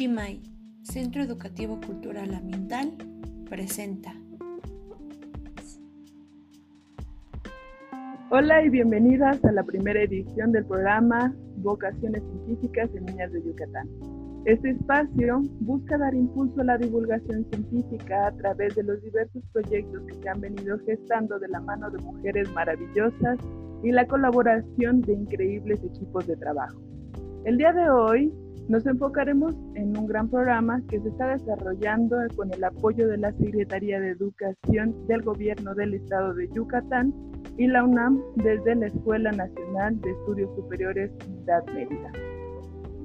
Chimay, Centro Educativo Cultural Ambiental, presenta. Hola y bienvenidas a la primera edición del programa Vocaciones Científicas de Niñas de Yucatán. Este espacio busca dar impulso a la divulgación científica a través de los diversos proyectos que se han venido gestando de la mano de mujeres maravillosas y la colaboración de increíbles equipos de trabajo. El día de hoy nos enfocaremos en un gran programa que se está desarrollando con el apoyo de la Secretaría de Educación del Gobierno del Estado de Yucatán y la UNAM desde la Escuela Nacional de Estudios Superiores Unidad Mérida.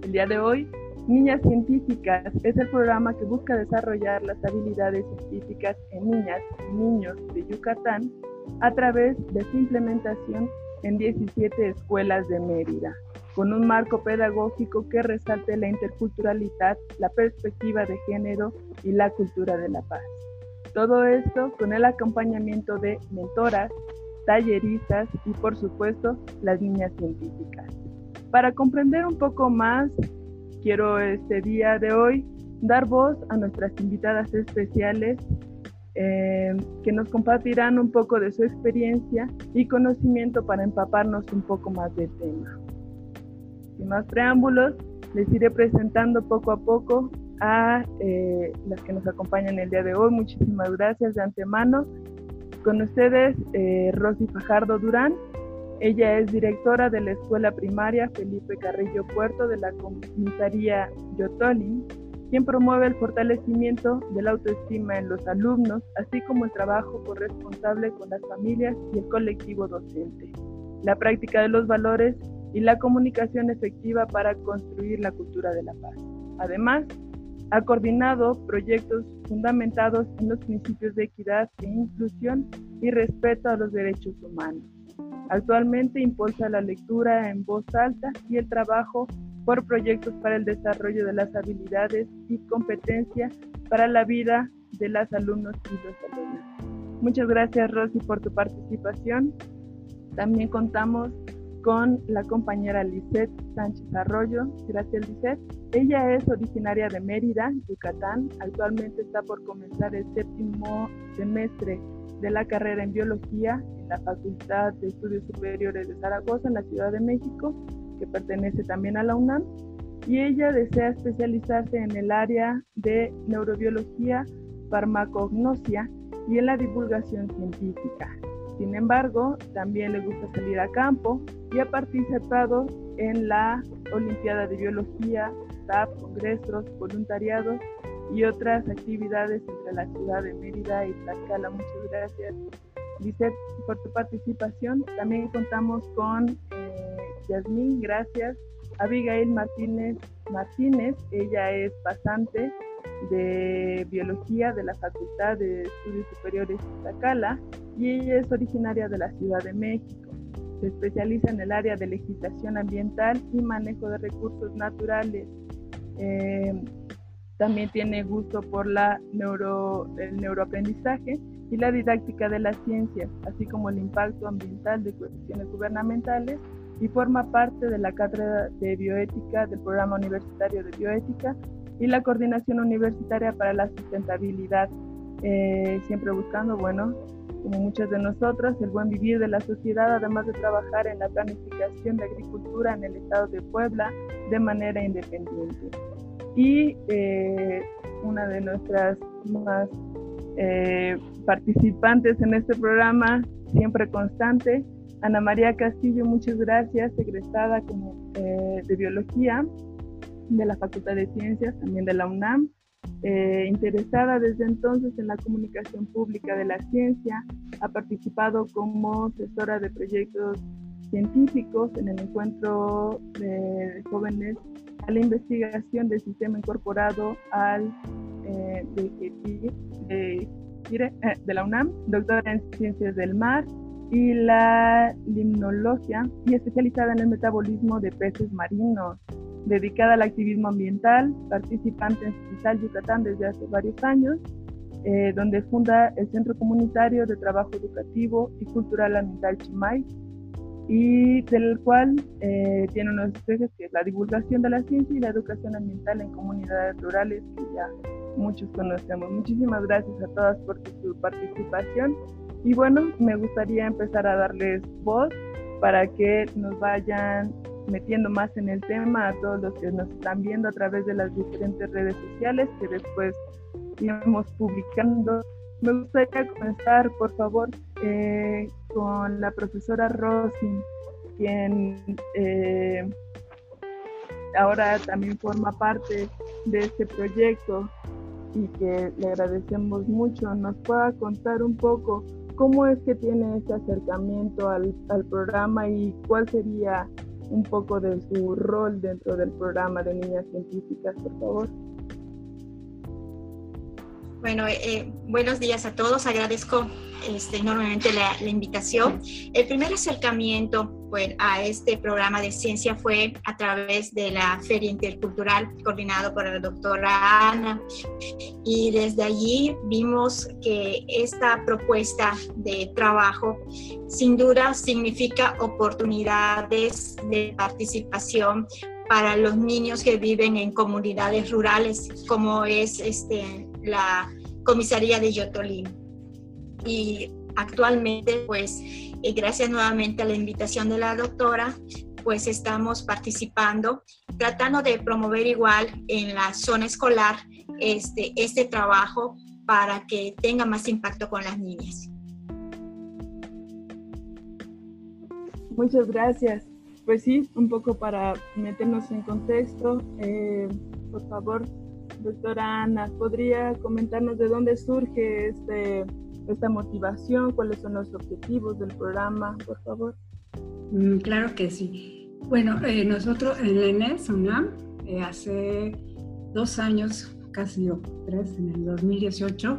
El día de hoy Niñas Científicas es el programa que busca desarrollar las habilidades científicas en niñas y niños de Yucatán a través de su implementación en 17 escuelas de Mérida, con un marco pedagógico que resalte la interculturalidad, la perspectiva de género y la cultura de la paz. Todo esto con el acompañamiento de mentoras, talleristas y por supuesto las niñas científicas. Para comprender un poco más quiero este día de hoy dar voz a nuestras invitadas especiales eh, que nos compartirán un poco de su experiencia y conocimiento para empaparnos un poco más del tema. Sin más preámbulos, les iré presentando poco a poco a eh, las que nos acompañan el día de hoy. Muchísimas gracias de antemano. Con ustedes, eh, Rosy Fajardo Durán, ella es directora de la Escuela Primaria Felipe Carrillo Puerto de la Comisaría Yotoli, quien promueve el fortalecimiento de la autoestima en los alumnos, así como el trabajo corresponsable con las familias y el colectivo docente, la práctica de los valores y la comunicación efectiva para construir la cultura de la paz. Además, ha coordinado proyectos fundamentados en los principios de equidad e inclusión y respeto a los derechos humanos Actualmente impulsa la lectura en voz alta y el trabajo por proyectos para el desarrollo de las habilidades y competencias para la vida de las alumnos y los alumnos. Muchas gracias Rosy por tu participación. También contamos con la compañera Lisette Sánchez Arroyo. Gracias Lisette. Ella es originaria de Mérida, Yucatán. Actualmente está por comenzar el séptimo semestre de la carrera en biología en la Facultad de Estudios Superiores de Zaragoza, en la Ciudad de México, que pertenece también a la UNAM, y ella desea especializarse en el área de neurobiología, farmacognosia y en la divulgación científica. Sin embargo, también le gusta salir a campo y ha participado en la Olimpiada de Biología, staff, congresos, voluntariados y otras actividades entre la ciudad de Mérida y Tlaxcala. Muchas gracias, Lisette, por tu participación. También contamos con eh, Yasmín, gracias. Abigail Martínez Martínez, ella es pasante de biología de la Facultad de Estudios Superiores de Tlaxcala y ella es originaria de la Ciudad de México. Se especializa en el área de legislación ambiental y manejo de recursos naturales. Eh, también tiene gusto por la neuro, el neuroaprendizaje y la didáctica de las ciencias, así como el impacto ambiental de cuestiones gubernamentales y forma parte de la cátedra de bioética del programa universitario de bioética y la coordinación universitaria para la sustentabilidad, eh, siempre buscando, bueno, como muchas de nosotros, el buen vivir de la sociedad, además de trabajar en la planificación de agricultura en el estado de Puebla de manera independiente. Y eh, una de nuestras más eh, participantes en este programa, siempre constante, Ana María Castillo, muchas gracias, egresada como eh, de Biología de la Facultad de Ciencias, también de la UNAM, interesada desde entonces en la comunicación pública de la ciencia, ha participado como asesora de proyectos científicos en el encuentro de jóvenes a la investigación del sistema incorporado al eh, de, de, de, la UNAM, doctora en ciencias del mar y la limnología y especializada en el metabolismo de peces marinos, dedicada al activismo ambiental, participante en Cisal Yucatán desde hace varios años, eh, donde funda el Centro Comunitario de Trabajo Educativo y Cultural Ambiental Chimay, y del cual eh, tiene unos ejes que es la divulgación de la ciencia y la educación ambiental en comunidades rurales, que ya muchos conocemos. Muchísimas gracias a todas por su participación y bueno, me gustaría empezar a darles voz para que nos vayan metiendo más en el tema a todos los que nos están viendo a través de las diferentes redes sociales que después iremos publicando. Me gustaría comenzar, por favor, eh, con la profesora Rosin, quien eh, ahora también forma parte de este proyecto y que le agradecemos mucho. Nos pueda contar un poco cómo es que tiene este acercamiento al, al programa y cuál sería un poco de su rol dentro del programa de niñas científicas, por favor. Bueno, eh, eh, buenos días a todos. Agradezco este, enormemente la, invitación. El primer acercamiento pues, a este programa de ciencia fue a través de la Feria Intercultural coordinado por la doctora Ana. Y desde allí vimos que esta propuesta de trabajo sin duda significa oportunidades de participación para los niños que viven en comunidades rurales, como es este, la comisaría de Yotolín. Y actualmente, pues, eh, gracias nuevamente a la invitación de la doctora, pues estamos participando, tratando de promover igual en la zona escolar este, este trabajo para que tenga más impacto con las niñas. Muchas gracias. Pues sí, un poco para meternos en contexto, eh, por favor, Doctora Ana, ¿podría comentarnos de dónde surge este, esta motivación? ¿Cuáles son los objetivos del programa, por favor? Mm, claro que sí. Bueno, eh, nosotros en la ENES, UNAM, eh, hace dos años, casi tres, en el 2018,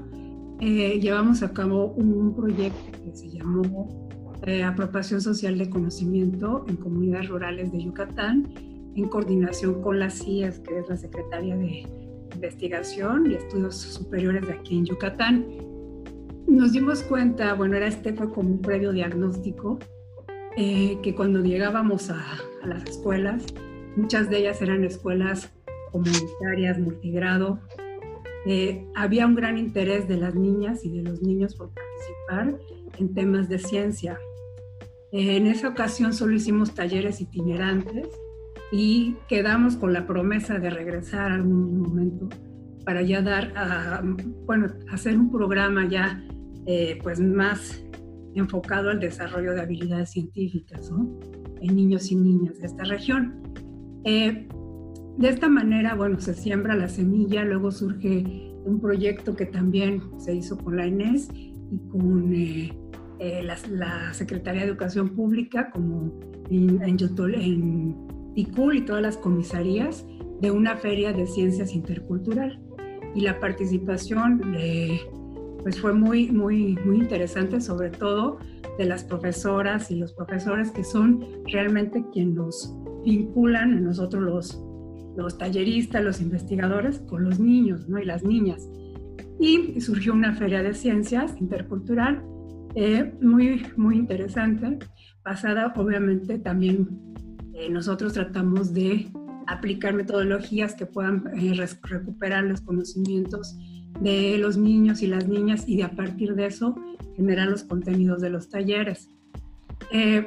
eh, llevamos a cabo un proyecto que se llamó Apropiación Social de Conocimiento en Comunidades Rurales de Yucatán, en coordinación con las CIES, que es la Secretaría de investigación y estudios superiores de aquí en Yucatán. Nos dimos cuenta, bueno, era este fue como un previo diagnóstico, eh, que cuando llegábamos a, las escuelas, muchas de ellas eran escuelas comunitarias, multigrado, eh, había un gran interés de las niñas y de los niños por participar en temas de ciencia. Eh, en esa ocasión solo hicimos talleres itinerantes y quedamos con la promesa de regresar algún momento para ya dar, a, bueno, hacer un programa ya eh, pues más enfocado al desarrollo de habilidades científicas ¿no? en niños y niñas de esta región. Eh, de esta manera, bueno, se siembra la semilla, luego surge un proyecto que también se hizo con la ENES y con eh, la, Secretaría de Educación Pública, como en, en, en y todas las comisarías de una feria de ciencias intercultural. Y la participación pues fue muy, muy, muy interesante, sobre todo de las profesoras y los profesores que son realmente quienes nos vinculan a nosotros los, los talleristas, los investigadores, con los niños ¿no? y las niñas. Y surgió una feria de ciencias intercultural eh, muy, muy interesante, basada obviamente también eh, nosotros tratamos de aplicar metodologías que puedan eh, recuperar los conocimientos de los niños y las niñas y de a partir de eso generar los contenidos de los talleres. Eh,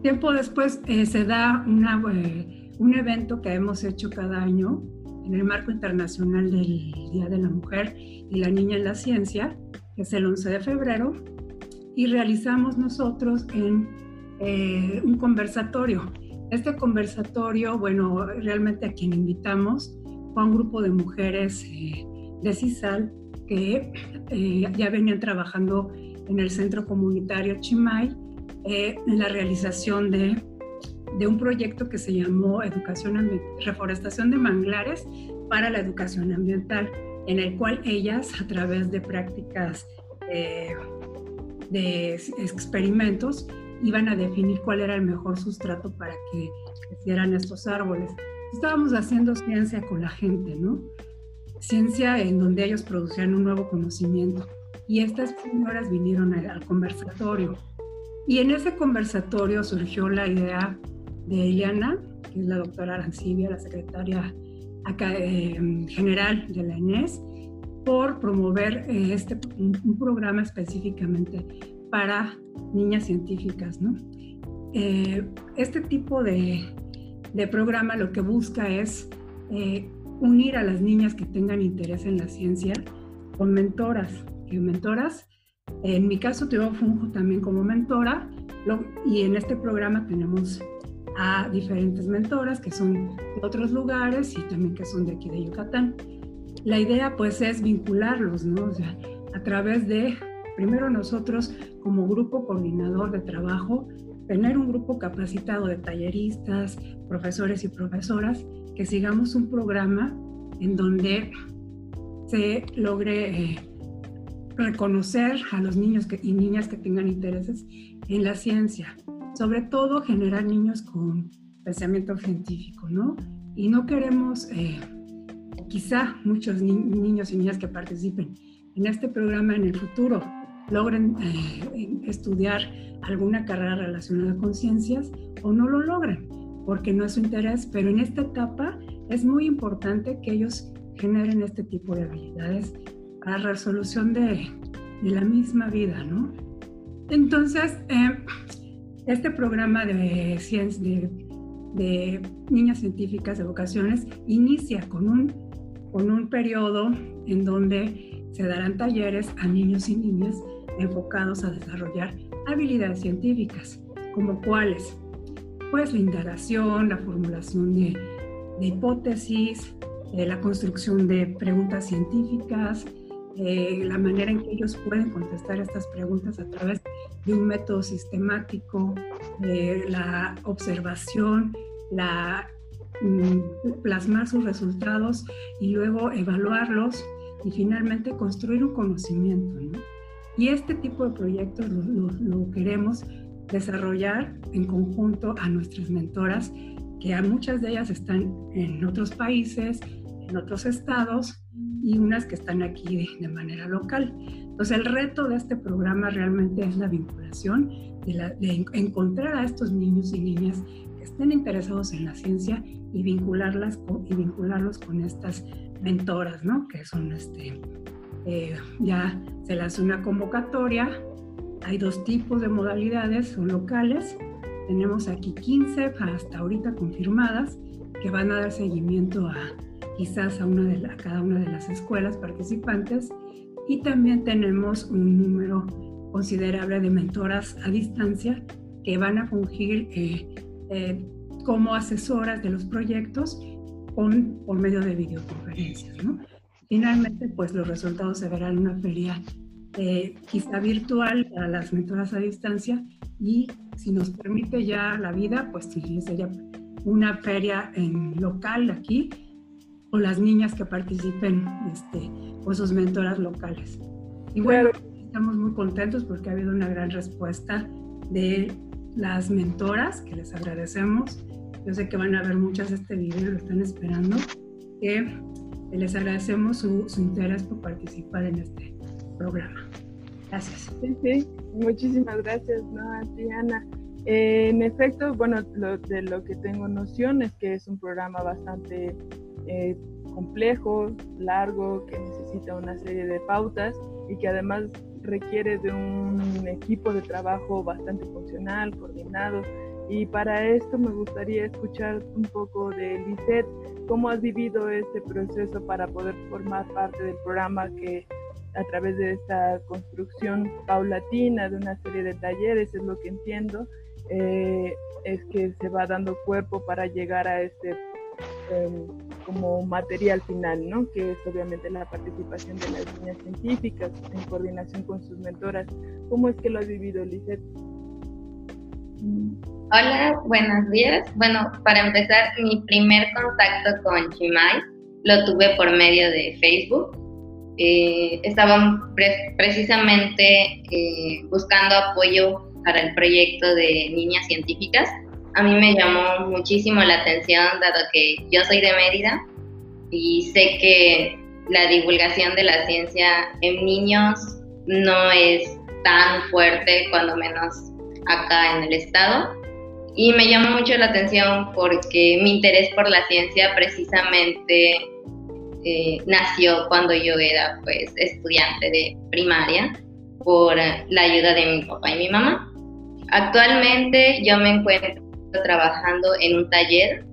tiempo después se da un evento que hemos hecho cada año en el marco internacional del Día de la Mujer y la Niña en la Ciencia, que es el 11 de febrero, y realizamos nosotros en eh, un conversatorio. Este conversatorio, bueno, realmente a quien invitamos fue a un grupo de mujeres eh, de CISAL que eh, ya venían trabajando en el centro comunitario Chimay en la realización de, de, un proyecto que se llamó Educación Reforestación de Manglares para la Educación Ambiental, en el cual ellas, a través de prácticas de experimentos, iban a definir cuál era el mejor sustrato para que crecieran estos árboles. Estábamos haciendo ciencia con la gente, ¿no? Ciencia en donde ellos producían un nuevo conocimiento. Y estas señoras vinieron al conversatorio. Y en ese conversatorio surgió la idea de Eliana, que es la doctora Arancibia, la secretaria eh, general de la ENES, por promover eh, este, un, programa específicamente para niñas científicas. ¿no? Eh, este tipo de, de, programa lo que busca es unir a las niñas que tengan interés en la ciencia con mentoras, que mentoras, en mi caso yo funjo también como mentora y en este programa tenemos a diferentes mentoras que son de otros lugares y también que son de aquí de Yucatán. La idea pues es vincularlos, ¿no? O sea, a través de, primero nosotros como grupo coordinador de trabajo, tener un grupo capacitado de talleristas, profesores y profesoras, que sigamos un programa en donde se logre eh, reconocer a los niños y niñas que tengan intereses en la ciencia, sobre todo generar niños con pensamiento científico, ¿no? Y no queremos, eh, quizá muchos niños y niñas que participen en este programa en el futuro logren eh, estudiar alguna carrera relacionada con ciencias o no lo logren, porque no es su interés, pero en esta etapa es muy importante que ellos generen este tipo de habilidades para resolución de, la misma vida, ¿no? Entonces, eh, este programa de, ciencia, de, de, niñas científicas de vocaciones inicia con un, con un periodo en donde se darán talleres a niños y niñas enfocados a desarrollar habilidades científicas, como cuáles, pues la indagación, la formulación de, hipótesis, la construcción de preguntas científicas, eh, la manera en que ellos pueden contestar estas preguntas a través de un método sistemático, eh, la observación, la, mm, plasmar sus resultados y luego evaluarlos y finalmente construir un conocimiento. Y este tipo de proyectos lo, queremos desarrollar en conjunto a nuestras mentoras, que muchas de ellas están en otros países, en otros estados, y unas que están aquí de, manera local. Entonces el reto de este programa realmente es la vinculación, de, encontrar a estos niños y niñas que estén interesados en la ciencia y, vincularlas y vincularlos con estas mentoras, ¿no? Que son, este, eh, ya se las una convocatoria, hay dos tipos de modalidades, son locales, tenemos aquí 15 hasta ahorita confirmadas que van a dar seguimiento a quizás a, cada una de las escuelas participantes. Y también tenemos un número considerable de mentoras a distancia que van a fungir eh, eh, como asesoras de los proyectos por medio de videoconferencias. Finalmente, pues los resultados se verán en una feria eh, quizá virtual para las mentoras a distancia y si nos permite ya la vida, pues sería una feria en local aquí o las niñas que participen este, con sus mentoras locales. Y bueno, estamos muy contentos porque ha habido una gran respuesta de las mentoras, que les agradecemos. Yo sé que van a ver muchas de este video, lo están esperando, que les agradecemos su, interés por participar en este programa. Gracias. Sí, sí, muchísimas gracias, ¿no, Adriana? Eh, en efecto, bueno, de lo que tengo noción es que es un programa bastante eh, complejo, largo, que necesita una serie de pautas y que además requiere de un equipo de trabajo bastante funcional, coordinado. Y para esto me gustaría escuchar un poco de Lisette, cómo has vivido este proceso para poder formar parte del programa que a través de esta construcción paulatina de una serie de talleres, es lo que entiendo, eh, es que se va dando cuerpo para llegar a este Em, como material final, ¿no? Que es obviamente la participación de las niñas científicas en coordinación con sus mentoras. ¿Cómo es que lo has vivido, Lizeth? Hola, buenos días. Bueno, para empezar, mi primer contacto con Chimay lo tuve por medio de Facebook. Eh, estaban precisamente eh, buscando apoyo para el proyecto de niñas científicas a mí me llamó muchísimo la atención, dado que yo soy de Mérida y sé que la divulgación de la ciencia en niños no es tan fuerte, cuando menos acá en el estado. Y me llama mucho la atención porque mi interés por la ciencia precisamente eh, nació cuando yo era pues estudiante de primaria por la ayuda de mi papá y mi mamá. Actualmente yo me encuentro trabajando en un taller,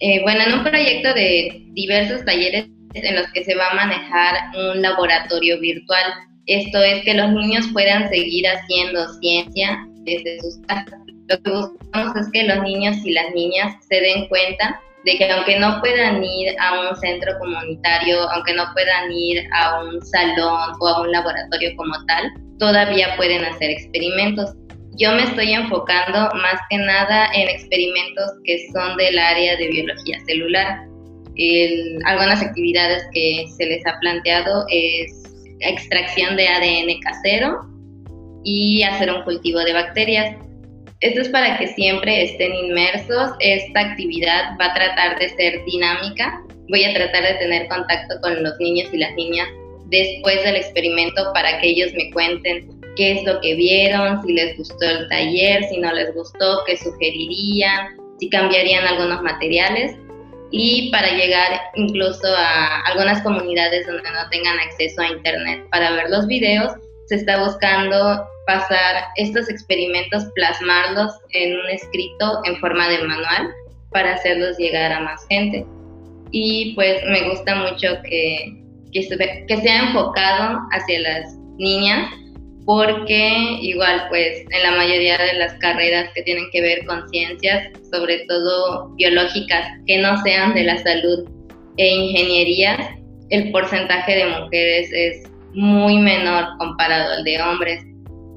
eh, bueno, en un proyecto de diversos talleres en los que se va a manejar un laboratorio virtual. Esto es que los niños puedan seguir haciendo ciencia desde sus casas. Lo que buscamos es que los niños y las niñas se den cuenta de que aunque no puedan ir a un centro comunitario, aunque no puedan ir a un salón o a un laboratorio como tal, todavía pueden hacer experimentos. Yo me estoy enfocando más que nada en experimentos que son del área de biología celular. algunas actividades que se les ha planteado es extracción de ADN casero y hacer un cultivo de bacterias. Esto es para que siempre estén inmersos. Esta actividad va a tratar de ser dinámica. Voy a tratar de tener contacto con los niños y las niñas después del experimento para que ellos me cuenten qué es lo que vieron, si les gustó el taller, si no les gustó, qué sugerirían, si cambiarían algunos materiales y para llegar incluso a algunas comunidades donde no tengan acceso a internet para ver los videos, se está buscando pasar estos experimentos, plasmarlos en un escrito en forma de manual para hacerlos llegar a más gente. Y pues me gusta mucho que, que, que sea enfocado hacia las niñas porque igual pues en la mayoría de las carreras que tienen que ver con ciencias, sobre todo biológicas, que no sean de la salud e ingeniería, el porcentaje de mujeres es muy menor comparado al de hombres.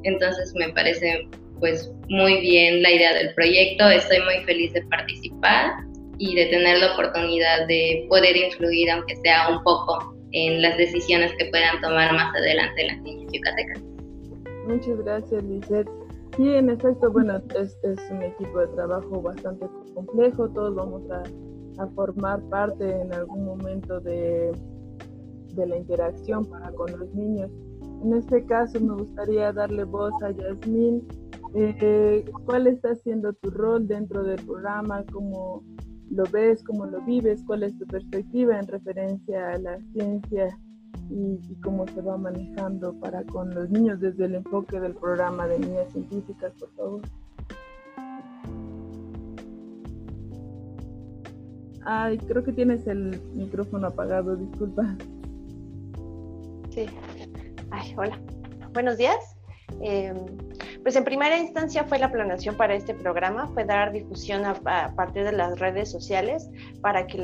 Entonces me parece pues muy bien la idea del proyecto, estoy muy feliz de participar y de tener la oportunidad de poder influir, aunque sea un poco, en las decisiones que puedan tomar más adelante las niñas yucatecas. Muchas gracias, Lizeth. Sí, en efecto, bueno, es, es, un equipo de trabajo bastante complejo, todos vamos a, a formar parte en algún momento de, de la interacción para con los niños. En este caso me gustaría darle voz a Yasmín. Eh, ¿Cuál está siendo tu rol dentro del programa? ¿Cómo lo ves? ¿Cómo lo vives? ¿Cuál es tu perspectiva en referencia a la ciencia y, y, cómo se va manejando para con los niños desde el enfoque del programa de niñas científicas, por favor? Ay, creo que tienes el micrófono apagado, disculpa. Sí. Ay, hola. Buenos días. Eh, pues en primera instancia fue la planeación para este programa, fue dar difusión a, partir de las redes sociales para que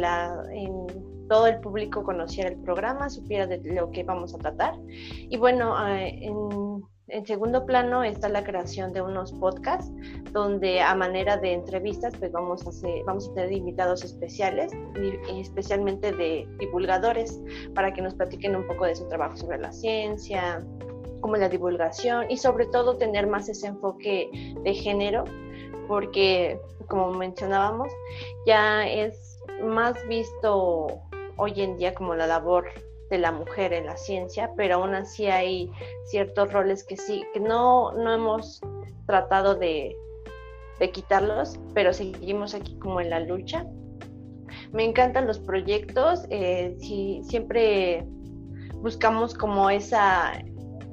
todo el público conociera el programa, supiera de lo que vamos a tratar. Y bueno, eh, en, en, segundo plano está la creación de unos podcasts donde a manera de entrevistas pues vamos a, hacer, vamos a tener invitados especiales, especialmente de divulgadores, para que nos platiquen un poco de su trabajo sobre la ciencia, como la divulgación y sobre todo tener más ese enfoque de género, porque como mencionábamos, ya es más visto hoy en día como la labor de la mujer en la ciencia, pero aún así hay ciertos roles que sí, que no, no hemos tratado de, de quitarlos, pero seguimos aquí como en la lucha. Me encantan los proyectos, eh, si, siempre buscamos como esa,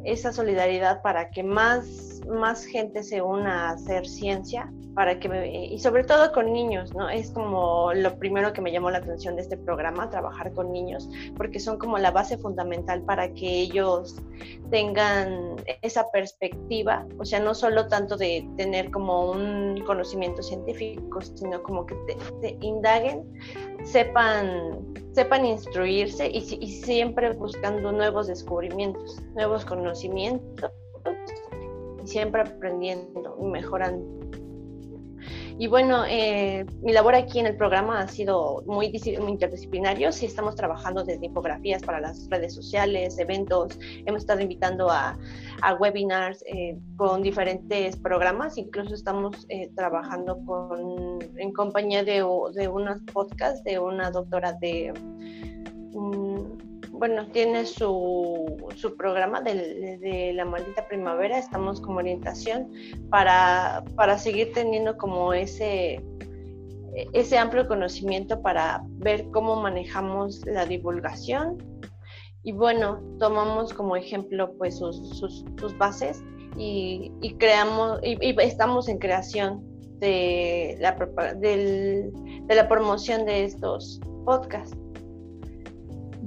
esa solidaridad para que más, más gente se una a hacer ciencia para que y sobre todo con niños, ¿no? Es como lo primero que me llamó la atención de este programa, trabajar con niños, porque son como la base fundamental para que ellos tengan esa perspectiva, o sea, no solo tanto de tener como un conocimiento científico, sino como que te, indaguen, sepan, sepan instruirse y, y siempre buscando nuevos descubrimientos, nuevos conocimientos y siempre aprendiendo y mejorando y bueno, eh, mi labor aquí en el programa ha sido muy, interdisciplinario. Sí estamos trabajando desde infografías para las redes sociales, eventos. Hemos estado invitando a, webinars eh, con diferentes programas. Incluso estamos eh, trabajando con, en compañía de, de unos podcasts de una doctora de... Bueno, tiene su, su programa de, la maldita primavera, estamos como orientación para, para seguir teniendo como ese, ese amplio conocimiento para ver cómo manejamos la divulgación. Y bueno, tomamos como ejemplo pues sus, sus, sus bases y, y creamos, y, y, estamos en creación de la, del, de la promoción de estos podcasts.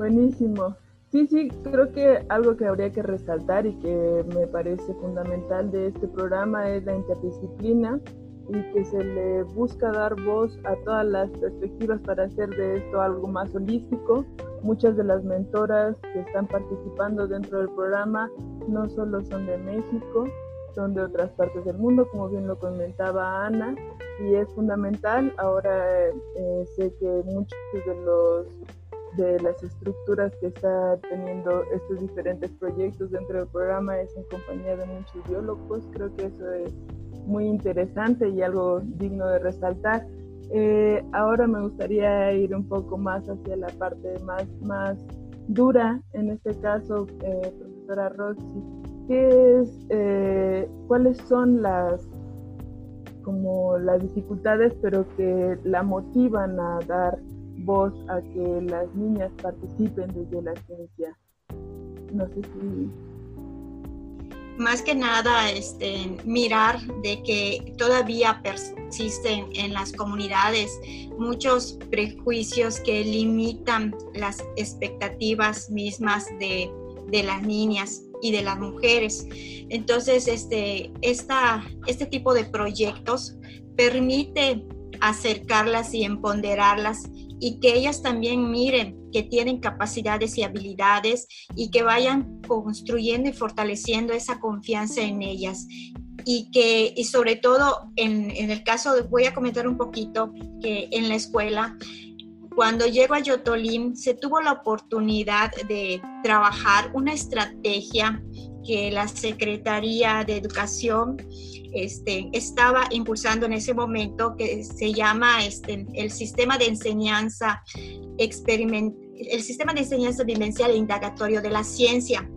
Buenísimo. Sí, sí, creo que algo que habría que resaltar y que me parece fundamental de este programa es la interdisciplina y que se le busca dar voz a todas las perspectivas para hacer de esto algo más holístico. Muchas de las mentoras que están participando dentro del programa no solo son de México, son de otras partes del mundo, como bien lo comentaba Ana, y es fundamental. Ahora eh, sé que muchos de los de las estructuras que está teniendo estos diferentes proyectos dentro del programa es en compañía de muchos biólogos. Creo que eso es muy interesante y algo digno de resaltar. Eh, ahora me gustaría ir un poco más hacia la parte más, más dura, en este caso, eh, profesora Roxy. ¿Qué es, eh, ¿Cuáles son las como las dificultades, pero que la motivan a dar voz a que las niñas participen desde la ciencia. No sé si... Más que nada, este, mirar de que todavía persisten en las comunidades muchos prejuicios que limitan las expectativas mismas de, de las niñas y de las mujeres. Entonces, este, esta, este tipo de proyectos permite acercarlas y empoderarlas y que ellas también miren que tienen capacidades y habilidades y que vayan construyendo y fortaleciendo esa confianza en ellas. Y que, y sobre todo, en, en el caso, de, voy a comentar un poquito que en la escuela, cuando llego a Yotolim, se tuvo la oportunidad de trabajar una estrategia que la Secretaría de Educación este, estaba impulsando en ese momento, que se llama este, el sistema de enseñanza el sistema de enseñanza vivencial e indagatorio de la ciencia.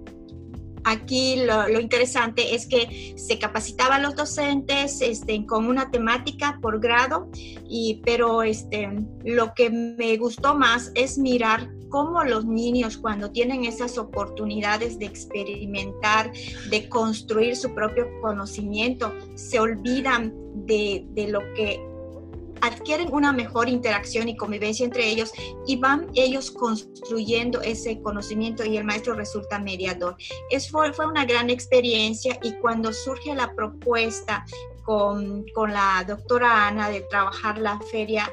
Aquí lo, interesante es que se capacitaban los docentes este, con una temática por grado, y, pero este, lo que me gustó más es mirar cómo los niños cuando tienen esas oportunidades de experimentar, de construir su propio conocimiento, se olvidan de, de lo que adquieren una mejor interacción y convivencia entre ellos y van ellos construyendo ese conocimiento y el maestro resulta mediador. Es, fue, fue una gran experiencia y cuando surge la propuesta con, con la doctora Ana de trabajar la feria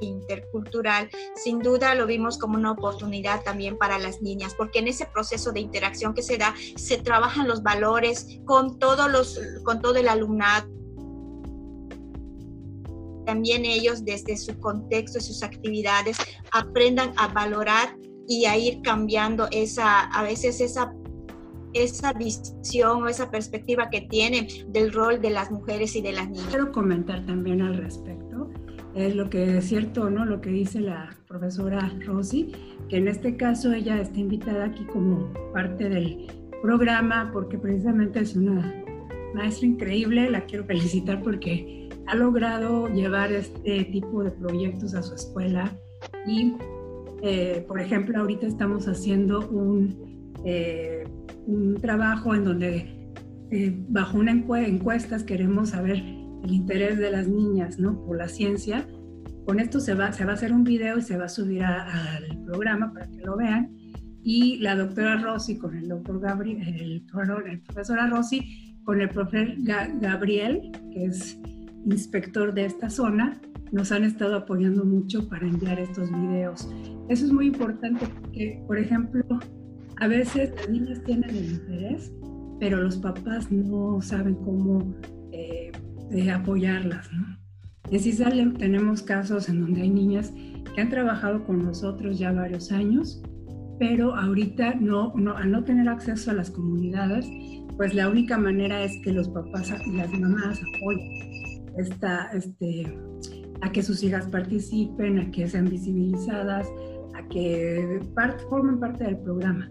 intercultural, sin duda lo vimos como una oportunidad también para las niñas, porque en ese proceso de interacción que se da, se trabajan los valores con todos los, con todo el alumnado también ellos desde su contexto y sus actividades aprendan a valorar y a ir cambiando esa, a veces esa esa visión o esa perspectiva que tienen del rol de las mujeres y de las niñas. Quiero comentar también al respecto es lo que es cierto, ¿no? Lo que dice la profesora Rosy, que en este caso ella está invitada aquí como parte del programa porque precisamente es una maestra increíble, la quiero felicitar porque ha logrado llevar este tipo de proyectos a su escuela y, eh, por ejemplo, ahorita estamos haciendo un, eh, un trabajo en donde eh, bajo una encuestas queremos saber el interés de las niñas ¿no? por la ciencia. Con esto se va, se va a hacer un video y se va a subir al programa para que lo vean. Y la doctora Rossi con el doctor Gabriel, el, el profesor Rossi con el profesor Gabriel, que es inspector de esta zona, nos han estado apoyando mucho para enviar estos videos. Eso es muy importante porque, por ejemplo, a veces las niñas tienen el interés, pero los papás no saben cómo eh, de apoyarlas. ¿no? En CISAL tenemos casos en donde hay niñas que han trabajado con nosotros ya varios años, pero ahorita no, no, al no tener acceso a las comunidades, pues la única manera es que los papás y las mamás apoyen esta, este, a que sus hijas participen, a que sean visibilizadas, a que formen parte del programa.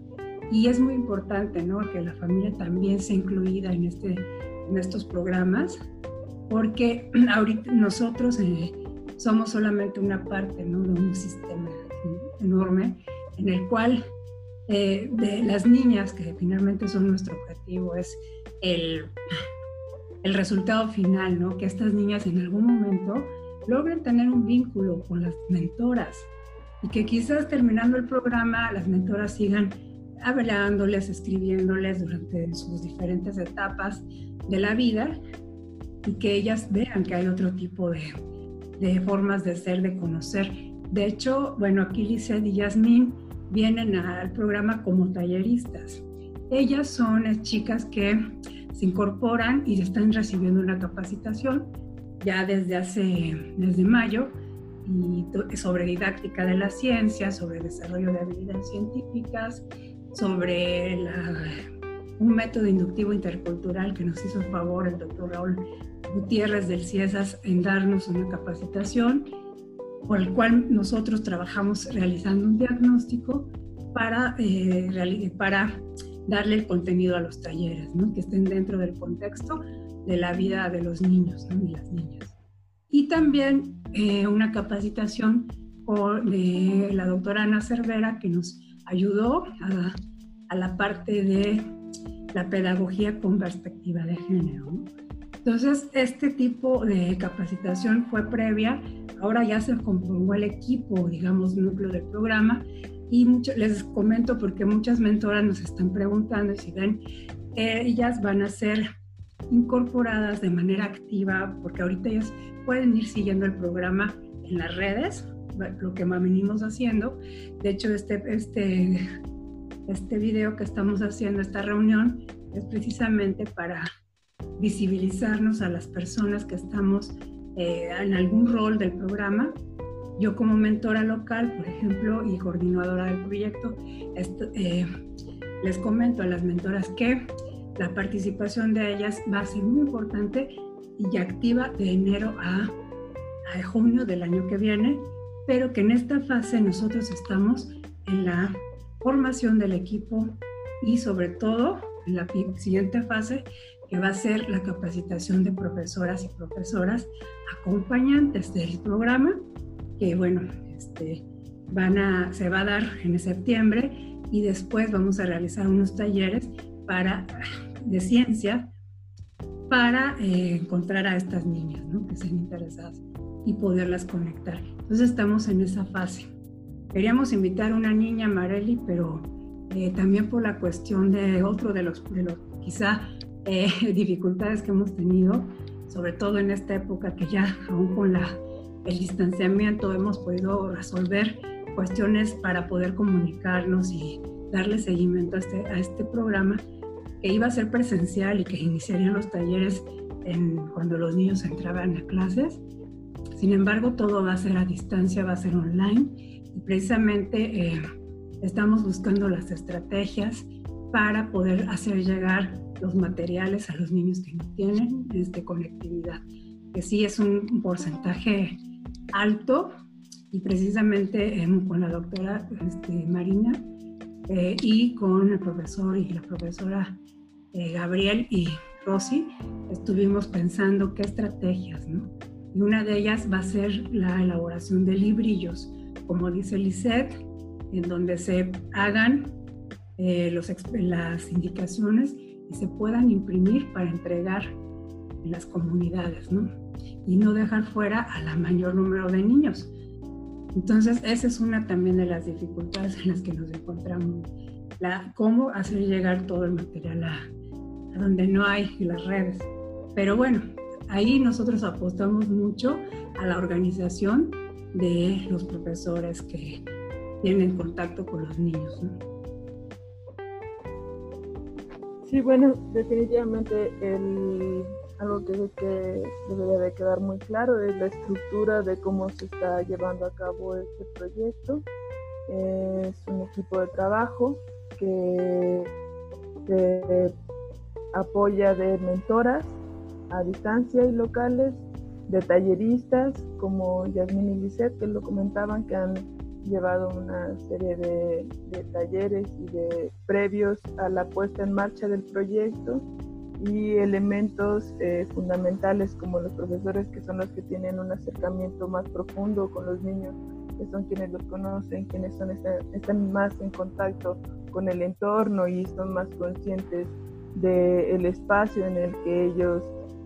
Y es muy importante ¿no? que la familia también sea incluida en, este, en estos programas, porque ahorita nosotros eh, somos solamente una parte ¿no? de un sistema enorme en el cual eh, de las niñas, que finalmente son nuestro objetivo, es el, el resultado final, ¿no? que estas niñas en algún momento logren tener un vínculo con las mentoras y que quizás terminando el programa las mentoras sigan hablándoles, escribiéndoles durante sus diferentes etapas de la vida y que ellas vean que hay otro tipo de, de formas de ser, de conocer. De hecho, bueno, aquí Lizeth y Yasmín vienen al programa como talleristas. Ellas son chicas que se incorporan y están recibiendo una capacitación ya desde hace, desde mayo, y sobre didáctica de la ciencia, sobre desarrollo de habilidades científicas, sobre un método inductivo intercultural que nos hizo favor el doctor Raúl Gutiérrez del CIESAS en darnos una capacitación, por el cual nosotros trabajamos realizando un diagnóstico para, eh, para darle el contenido a los talleres, ¿no? que estén dentro del contexto de la vida de los niños y las niñas. Y también eh, una capacitación de la doctora Ana Cervera que nos ayudó a, la parte de la pedagogía con perspectiva de género. Entonces, este tipo de capacitación fue previa, ahora ya se conformó el equipo, digamos, núcleo del programa, y les comento porque muchas mentoras nos están preguntando si ven, ellas van a ser incorporadas de manera activa, porque ahorita ellas pueden ir siguiendo el programa en las redes, lo que venimos haciendo. De hecho, este, este, este video que estamos haciendo, esta reunión, es precisamente para visibilizarnos a las personas que estamos eh, en algún rol del programa. Yo como mentora local, por ejemplo, y coordinadora del proyecto, eh, les comento a las mentoras que la participación de ellas va a ser muy importante y activa de enero a, a junio del año que viene, pero que en esta fase nosotros estamos en la formación del equipo y sobre todo en la siguiente fase que va a ser la capacitación de profesoras y profesoras acompañantes del programa, que bueno, este, van a, se va a dar en septiembre y después vamos a realizar unos talleres para de ciencia para eh, encontrar a estas niñas ¿no? que estén interesadas y poderlas conectar. Entonces estamos en esa fase. Queríamos invitar a una niña, Marely, pero eh, también por la cuestión de otro de los, de los quizá eh, dificultades que hemos tenido, sobre todo en esta época que ya aún con la, el distanciamiento hemos podido resolver cuestiones para poder comunicarnos y darle seguimiento a este, a este programa que iba a ser presencial y que iniciarían los talleres en, cuando los niños entraban a clases. Sin embargo, todo va a ser a distancia, va a ser online y precisamente eh, estamos buscando las estrategias para poder hacer llegar los materiales a los niños que no tienen este, conectividad, que sí es un, porcentaje alto y precisamente eh, con la doctora este, Marina eh, y con el profesor y la profesora eh, Gabriel y Rosy estuvimos pensando qué estrategias, ¿no? Y una de ellas va a ser la elaboración de librillos, como dice Lisette, en donde se hagan eh, los, las indicaciones y se puedan imprimir para entregar en las comunidades, ¿no? Y no dejar fuera a la mayor número de niños. Entonces, esa es una también de las dificultades en las que nos encontramos. La, cómo hacer llegar todo el material a, donde no hay las redes. Pero bueno, ahí nosotros apostamos mucho a la organización de los profesores que tienen contacto con los niños. Sí, bueno, definitivamente el algo que, que debería de quedar muy claro es la estructura de cómo se está llevando a cabo este proyecto. Es un equipo de trabajo que se apoya de mentoras a distancia y locales, de talleristas como Yasmin y Lisette, que lo comentaban, que han llevado una serie de, talleres y de previos a la puesta en marcha del proyecto y elementos eh, fundamentales como los profesores que son los que tienen un acercamiento más profundo con los niños, que son quienes los conocen, quienes son, están más en contacto con el entorno y son más conscientes del espacio en el que ellos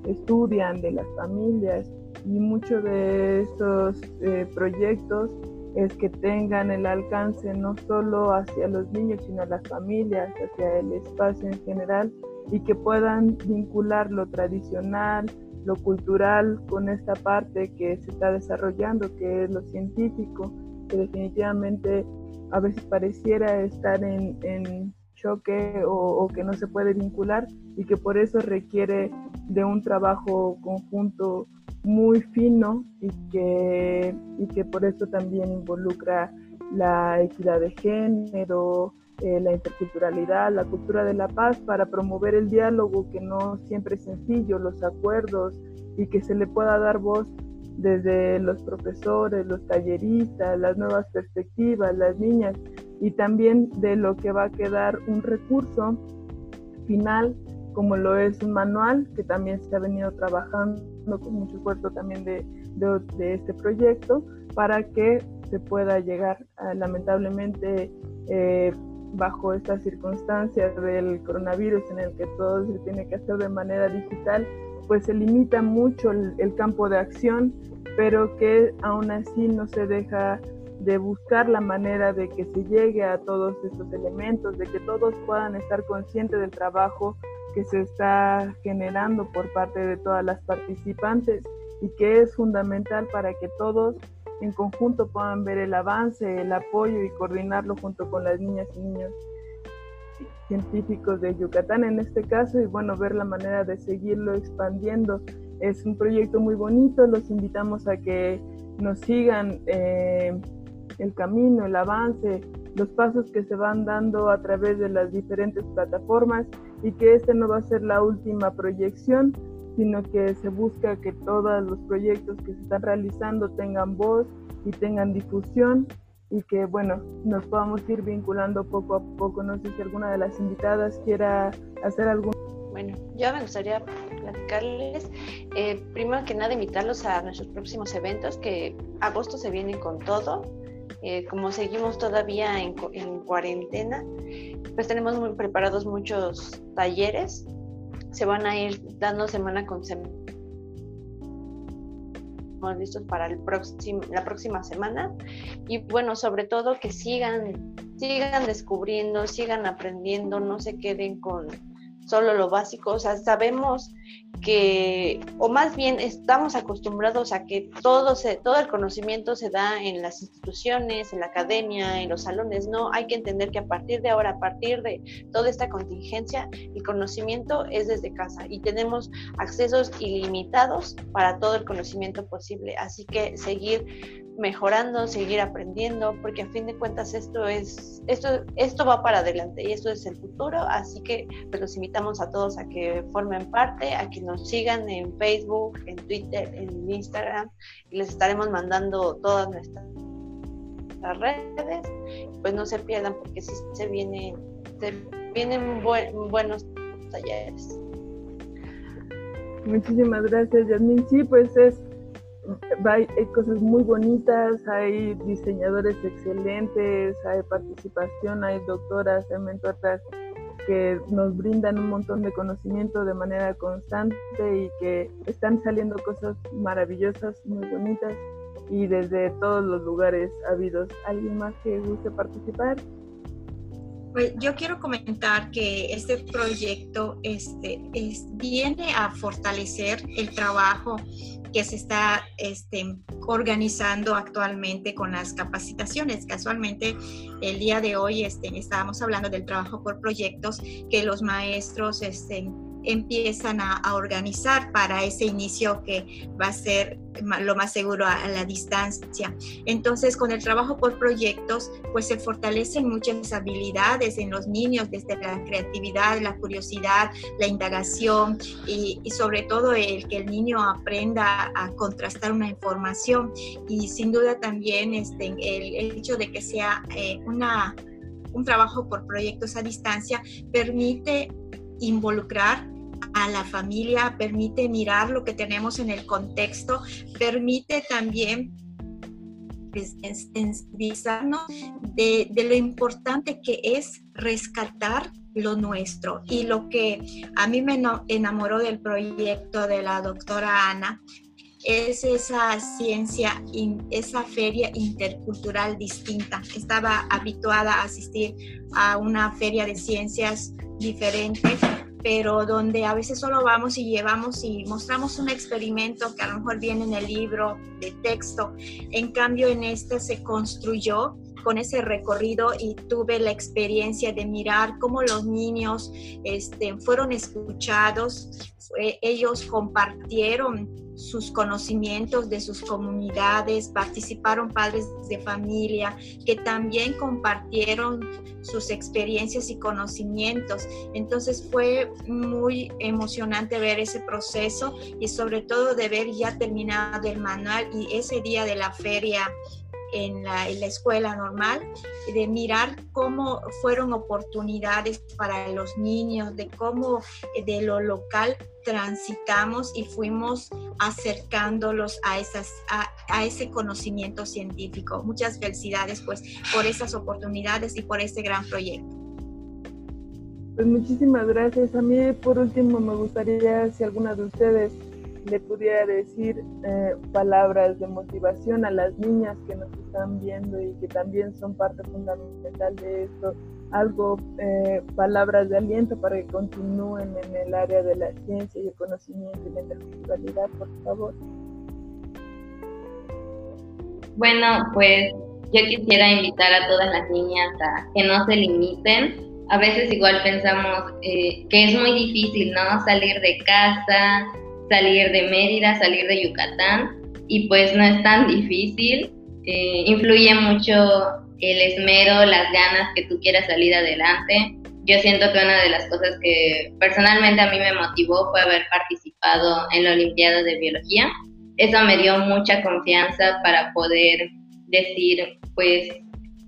estudian, de las familias. Y muchos de estos eh, proyectos es que tengan el alcance no solo hacia los niños, sino a las familias, hacia el espacio en general y que puedan vincular lo tradicional, lo cultural con esta parte que se está desarrollando, que es lo científico, que definitivamente a veces pareciera estar en, choque o, que no se puede vincular y que por eso requiere de un trabajo conjunto muy fino y que, y que por eso también involucra la equidad de género, eh, la interculturalidad, la cultura de la paz para promover el diálogo que no siempre es sencillo, los acuerdos y que se le pueda dar voz desde los profesores, los talleristas, las nuevas perspectivas, las niñas y también de lo que va a quedar un recurso final como lo es un manual que también se ha venido trabajando con mucho esfuerzo también de, de, este proyecto para que se pueda llegar lamentablemente eh, bajo estas circunstancias del coronavirus en el que todo se tiene que hacer de manera digital, pues se limita mucho el, el campo de acción, pero que aún así no se deja de buscar la manera de que se llegue a todos estos elementos, de que todos puedan estar conscientes del trabajo que se está generando por parte de todas las participantes y que es fundamental para que todos en conjunto puedan ver el avance, el apoyo y coordinarlo junto con las niñas y niños científicos de Yucatán en este caso y bueno, ver la manera de seguirlo expandiendo. Es un proyecto muy bonito, los invitamos a que nos sigan eh, el camino, el avance, los pasos que se van dando a través de las diferentes plataformas y que este no va a ser la última proyección, sino que se busca que todos los proyectos que se están realizando tengan voz y tengan difusión y que, bueno, nos podamos ir vinculando poco a poco. No sé si alguna de las invitadas quiera hacer algún... Bueno, yo me gustaría platicarles, eh, primero que nada, invitarlos a nuestros próximos eventos, que agosto se viene con todo. Eh, como seguimos todavía en, en, cuarentena, pues tenemos muy preparados muchos talleres. Se van a ir dando semana con semana listos para el próximo, la próxima semana y bueno, sobre todo que sigan, sigan descubriendo, sigan aprendiendo, no se queden con solo lo básico, o sea, sabemos que, o más bien estamos acostumbrados a que todo, se, todo el conocimiento se da en las instituciones, en la academia, en los salones, no, hay que entender que a partir de ahora, a partir de toda esta contingencia, el conocimiento es desde casa y tenemos accesos ilimitados para todo el conocimiento posible, así que seguir mejorando, seguir aprendiendo, porque a fin de cuentas esto es, esto, esto va para adelante y esto es el futuro, así que pues los invitamos a todos a que formen parte, a que nos sigan en Facebook, en Twitter, en Instagram, y les estaremos mandando todas nuestras redes, pues no se pierdan porque sí se vienen, se vienen buenos talleres. Muchísimas gracias, Yasmin. Sí, pues es hay, cosas muy bonitas, hay diseñadores excelentes, hay participación, hay doctoras, hay mentoras que nos brindan un montón de conocimiento de manera constante y que están saliendo cosas maravillosas, muy bonitas y desde todos los lugares habidos. ¿Alguien más que guste participar? Pues yo quiero comentar que este proyecto este, es, viene a fortalecer el trabajo que se está este, organizando actualmente con las capacitaciones. Casualmente, el día de hoy este, estábamos hablando del trabajo por proyectos que los maestros este, empiezan a, organizar para ese inicio que va a ser lo más seguro a, la distancia. Entonces, con el trabajo por proyectos, pues se fortalecen muchas habilidades en los niños, desde la creatividad, la curiosidad, la indagación y, sobre todo el que el niño aprenda a contrastar una información y sin duda también este, el, hecho de que sea eh, una, un trabajo por proyectos a distancia permite involucrar a la familia, permite mirar lo que tenemos en el contexto, permite también sensibilizarnos de, de lo importante que es rescatar lo nuestro. Y lo que a mí me enamoró del proyecto de la doctora Ana es esa ciencia, esa feria intercultural distinta. Estaba habituada a asistir a una feria de ciencias diferente pero donde a veces solo vamos y llevamos y mostramos un experimento que a lo mejor viene en el libro de texto. En cambio, en este se construyó con ese recorrido y tuve la experiencia de mirar cómo los niños este, fueron escuchados, ellos compartieron sus conocimientos de sus comunidades, participaron padres de familia que también compartieron sus experiencias y conocimientos. Entonces fue muy emocionante ver ese proceso y sobre todo de ver ya terminado el manual y ese día de la feria en la, escuela normal, de mirar cómo fueron oportunidades para los niños, de cómo eh, de lo local transitamos y fuimos acercándolos a, esas, a, ese conocimiento científico. Muchas felicidades pues por esas oportunidades y por este gran proyecto. Pues muchísimas gracias. A mí por último me gustaría si alguna de ustedes le pudiera decir eh, palabras de motivación a las niñas que nos están viendo y que también son parte fundamental de esto, algo, eh, palabras de aliento para que continúen en el área de la ciencia y el conocimiento y la interculturalidad, por favor. Bueno, pues yo quisiera invitar a todas las niñas a que no se limiten. A veces igual pensamos eh, que es muy difícil, ¿no? Salir de casa, salir de Mérida, salir de Yucatán y pues no es tan difícil. Eh, influye mucho el esmero, las ganas que tú quieras salir adelante. Yo siento que una de las cosas que personalmente a mí me motivó fue haber participado en la Olimpiada de Biología. Eso me dio mucha confianza para poder decir, pues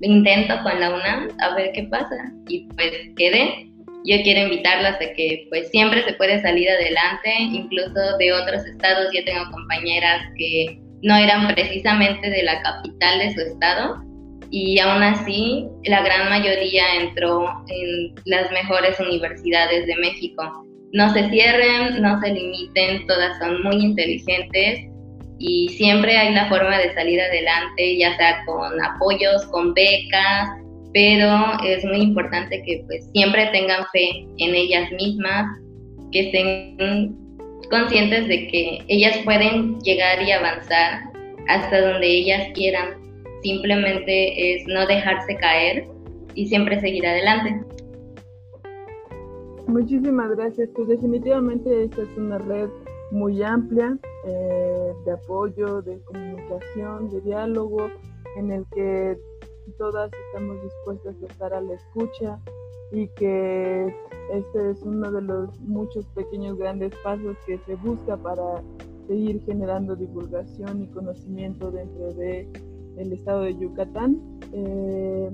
intento con la UNAM a ver qué pasa. Y pues quedé yo quiero invitarlas a que pues siempre se puede salir adelante, incluso de otros estados. Yo tengo compañeras que no eran precisamente de la capital de su estado y aún así la gran mayoría entró en las mejores universidades de México. No se cierren, no se limiten, todas son muy inteligentes y siempre hay la forma de salir adelante, ya sea con apoyos, con becas, pero es muy importante que pues siempre tengan fe en ellas mismas, que estén conscientes de que ellas pueden llegar y avanzar hasta donde ellas quieran. Simplemente es no dejarse caer y siempre seguir adelante. Muchísimas gracias. Pues definitivamente esta es una red muy amplia eh, de apoyo, de comunicación, de diálogo, en el que todas estamos dispuestas a estar a la escucha y que este es uno de los muchos pequeños grandes pasos que se busca para seguir generando divulgación y conocimiento dentro de el estado de Yucatán. Eh,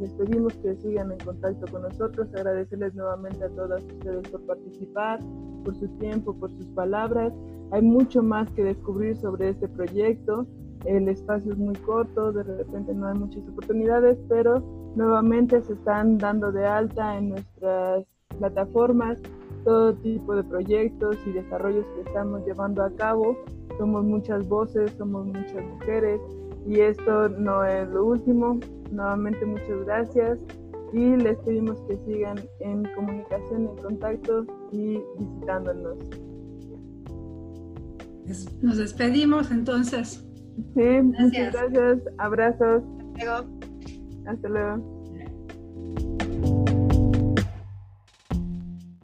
les pedimos que sigan en contacto con nosotros, agradecerles nuevamente a todas ustedes por participar, por su tiempo, por sus palabras. Hay mucho más que descubrir sobre este proyecto el espacio es muy corto, de repente no hay muchas oportunidades, pero nuevamente se están dando de alta en nuestras plataformas todo tipo de proyectos y desarrollos que estamos llevando a cabo. Somos muchas voces, somos muchas mujeres y esto no es lo último. Nuevamente muchas gracias y les pedimos que sigan en comunicación, en contacto y visitándonos. Nos despedimos entonces. Sí, muchas gracias. Abrazos. Hasta luego. Hasta luego.